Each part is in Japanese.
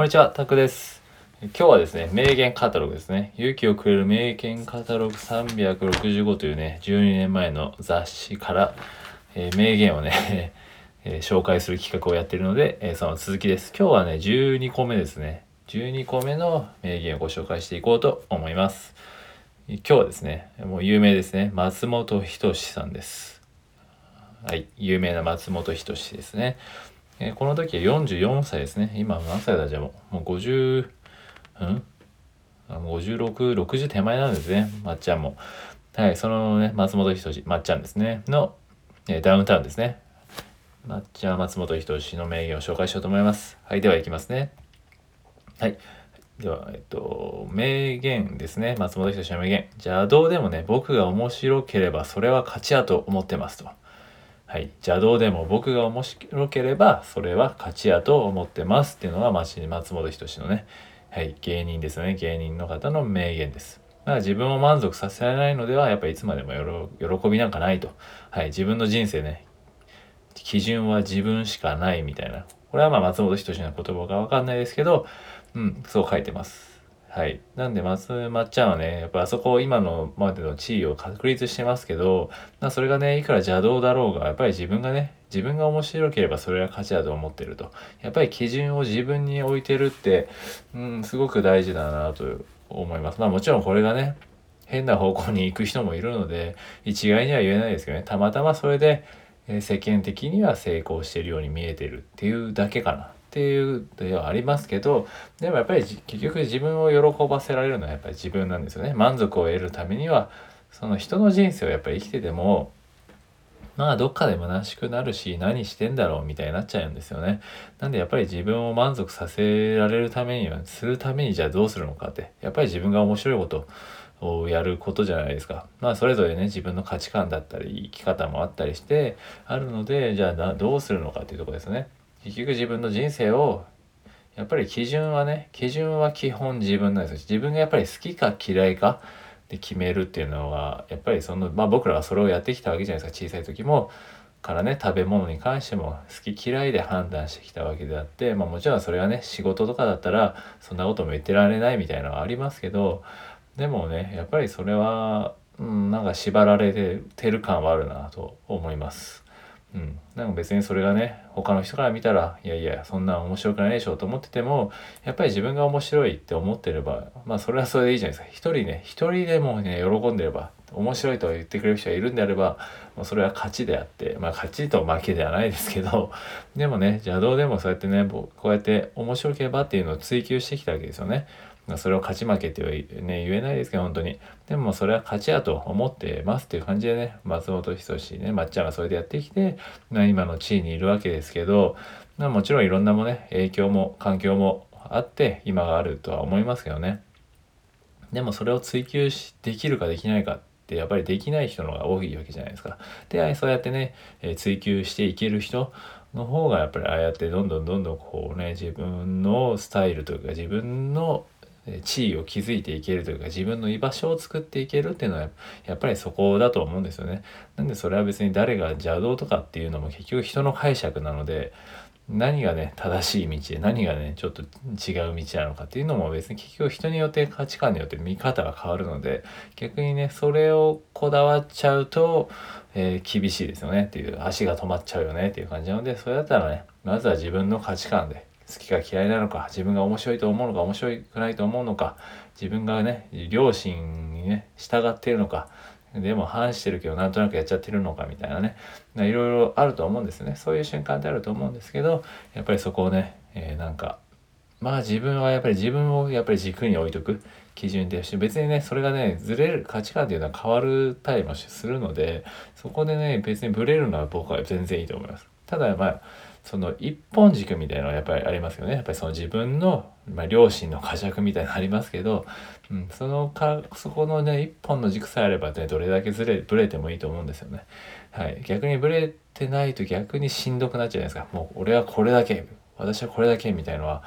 こんにちは、タクです。今日はですね、名言カタログですね。勇気をくれる名言カタログ365というね、12年前の雑誌から、えー、名言をね えー、紹介する企画をやっているので、えー、その続きです。今日はね、12個目ですね。12個目の名言をご紹介していこうと思います。今日はですね、もう有名ですね、松本人志さんです。はい、有名な松本人志ですね。えー、この時は44歳ですね。今何歳だ？じゃあもう。もう50、うん？56、60手前なんですね。まっちゃんも。はい、そのね、松本人志、まっちゃんですね。の、えー、ダウンタウンですね。まっちゃん松本人志の名言を紹介しようと思います。はい、ではいきますね。はい。では、えっと、名言ですね。松本人志の名言。じゃ、どうでもね、僕が面白ければそれは勝ちやと思ってますと。はい、邪道でも僕が面白ければそれは勝ちやと思ってますっていうのが松本人志のね、はい、芸人ですね。芸人の方の名言です。だから自分を満足させられないのではやっぱりいつまでも喜びなんかないと、はい、自分の人生ね基準は自分しかないみたいな。これはまあ松本人志の言葉が分かんないですけど、うん、そう書いてます。はい。なんで、松、まっちゃんはね、やっぱあそこ、今のまでの地位を確立してますけど、まそれがね、いくら邪道だろうが、やっぱり自分がね、自分が面白ければそれは勝ちだと思ってると。やっぱり基準を自分に置いてるって、うん、すごく大事だなと思います。まあもちろんこれがね、変な方向に行く人もいるので、一概には言えないですけどね、たまたまそれで、え世間的には成功してるように見えてるっていうだけかなっていうではありますけどでもやっぱり結局自分を喜ばせられるのはやっぱり自分なんですよね満足を得るためにはその人の人生をやっぱり生きててもまあどっかで虚しくなるし何してんだろうみたいになっちゃうんですよね。なんでやっぱり自分を満足させられるためにはするためにじゃあどうするのかってやっぱり自分が面白いことをやることじゃないですか。まあそれぞれね自分の価値観だったり生き方もあったりしてあるのでじゃあどうするのかっていうとこですね。結局自分の人生をやっぱり基準はね基準は基本自分なんですよ自分がやっぱり好きか嫌いかで決めるっていうのはやっぱりそのまあ僕らはそれをやってきたわけじゃないですか小さい時もからね食べ物に関しても好き嫌いで判断してきたわけであって、まあ、もちろんそれはね仕事とかだったらそんなことも言ってられないみたいなのはありますけどでもねやっぱりそれは、うん、なんか縛られてる感はあるなと思います。うん、なんか別にそれがね他の人から見たらいやいやそんな面白くないでしょうと思っててもやっぱり自分が面白いって思ってればまあそれはそれでいいじゃないですか一人ね一人でもね喜んでれば面白いと言ってくれる人がいるんであればもうそれは勝ちであってまあ勝ちと負けではないですけどでもね邪道でもそうやってねこうやって面白ければっていうのを追求してきたわけですよね。それを勝ち負けってね、言えないですけど、本当に。でもそれは勝ちやと思ってますっていう感じでね、松本人志ね、まっちゃんがそれでやってきて、まあ、今の地位にいるわけですけど、まあ、もちろんいろんなもね、影響も環境もあって、今があるとは思いますけどね。でもそれを追求しできるかできないかってやっぱりできない人のが多いわけじゃないですか。で、そうやってね、え追求していける人の方がやっぱりああやってどんどんどんどんこうね、自分のスタイルというか自分の地位を築いていけるというか自分の居場所を作っていけるっていうのはやっぱりそこだと思うんですよね。なんでそれは別に誰が邪道とかっていうのも結局人の解釈なので何がね正しい道で何がねちょっと違う道なのかっていうのも別に結局人によって価値観によって見方が変わるので逆にねそれをこだわっちゃうと、えー、厳しいですよねっていう足が止まっちゃうよねっていう感じなのでそれだったらねまずは自分の価値観で好きか嫌いなのか自分が面白いと思うのか面白くないと思うのか自分がね両親にね従っているのかでも反してるけどなんとなくやっちゃってるのかみたいなね。いろいろあると思うんですね。そういう瞬間ってあると思うんですけどやっぱりそこをね、えー、なんかまあ自分はやっぱり自分をやっぱり軸に置いとく基準でして別にねそれがねずれる価値観っていうのは変わるたりもするのでそこでね別にブレるのは僕は全然いいと思います。ただまあその一本軸みたいなのはやっぱりありますよねやっぱりその自分の、まあ、両親の呵責みたいなのありますけど、うん、そのかそこのね一本の軸さえあればねどれだけずれブレてもいいと思うんですよね。はい、逆にブレてないと逆にしんどくなっちゃうじゃないですかもう俺はこれだけ私はこれだけみたいのは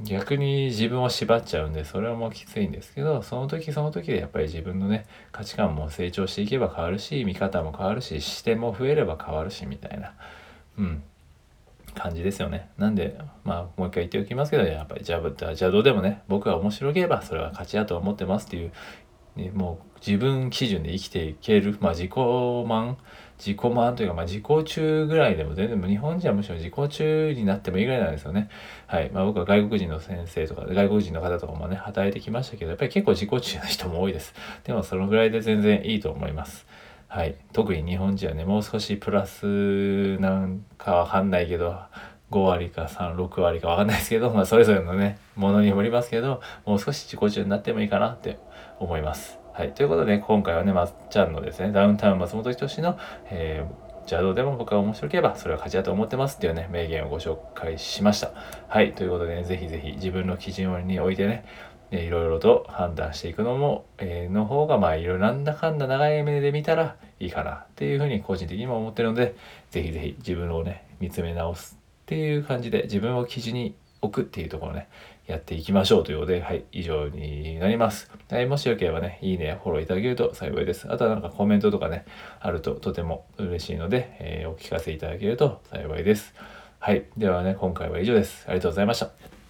逆に自分を縛っちゃうんでそれはもうきついんですけどその時その時でやっぱり自分のね価値観も成長していけば変わるし見方も変わるし視点も増えれば変わるしみたいな。うん感じですよね。なんで、まあ、もう一回言っておきますけど、やっぱり、じゃあ、じゃあどうでもね、僕が面白ければ、それは勝ちだと思ってますっていう、ね、もう自分基準で生きていける、まあ、自己満、自己満というか、まあ、自己中ぐらいでも全然、日本人はむしろ自己中になってもいいぐらいなんですよね。はい。まあ、僕は外国人の先生とか、外国人の方とかもね、働いてきましたけど、やっぱり結構自己中な人も多いです。でも、そのぐらいで全然いいと思います。はい。特に日本人はね、もう少しプラスなんかわかんないけど、5割か3、6割かわかんないですけど、まあそれぞれのね、ものにもりますけど、もう少し自己中になってもいいかなって思います。はい。ということで、今回はね、まっちゃんのですね、ダウンタウン松本人志の、えー、じゃあどうでも僕が面白ければそれは勝ちだと思ってますっていうね、名言をご紹介しました。はい。ということでね、ぜひぜひ自分の基準においてね、いろいろと判断していくのも、えー、の方がまあいろいろなんだかんだ長い目で見たらいいかなっていうふうに個人的にも思ってるのでぜひぜひ自分をね見つめ直すっていう感じで自分を基準に置くっていうところねやっていきましょうということではい以上になります、はい、もしよければねいいねフォローいただけると幸いです。あとはなんかコメントとかねあるととても嬉しいので、えー、お聞かせいただけると幸いです。はいではね今回は以上です。ありがとうございました。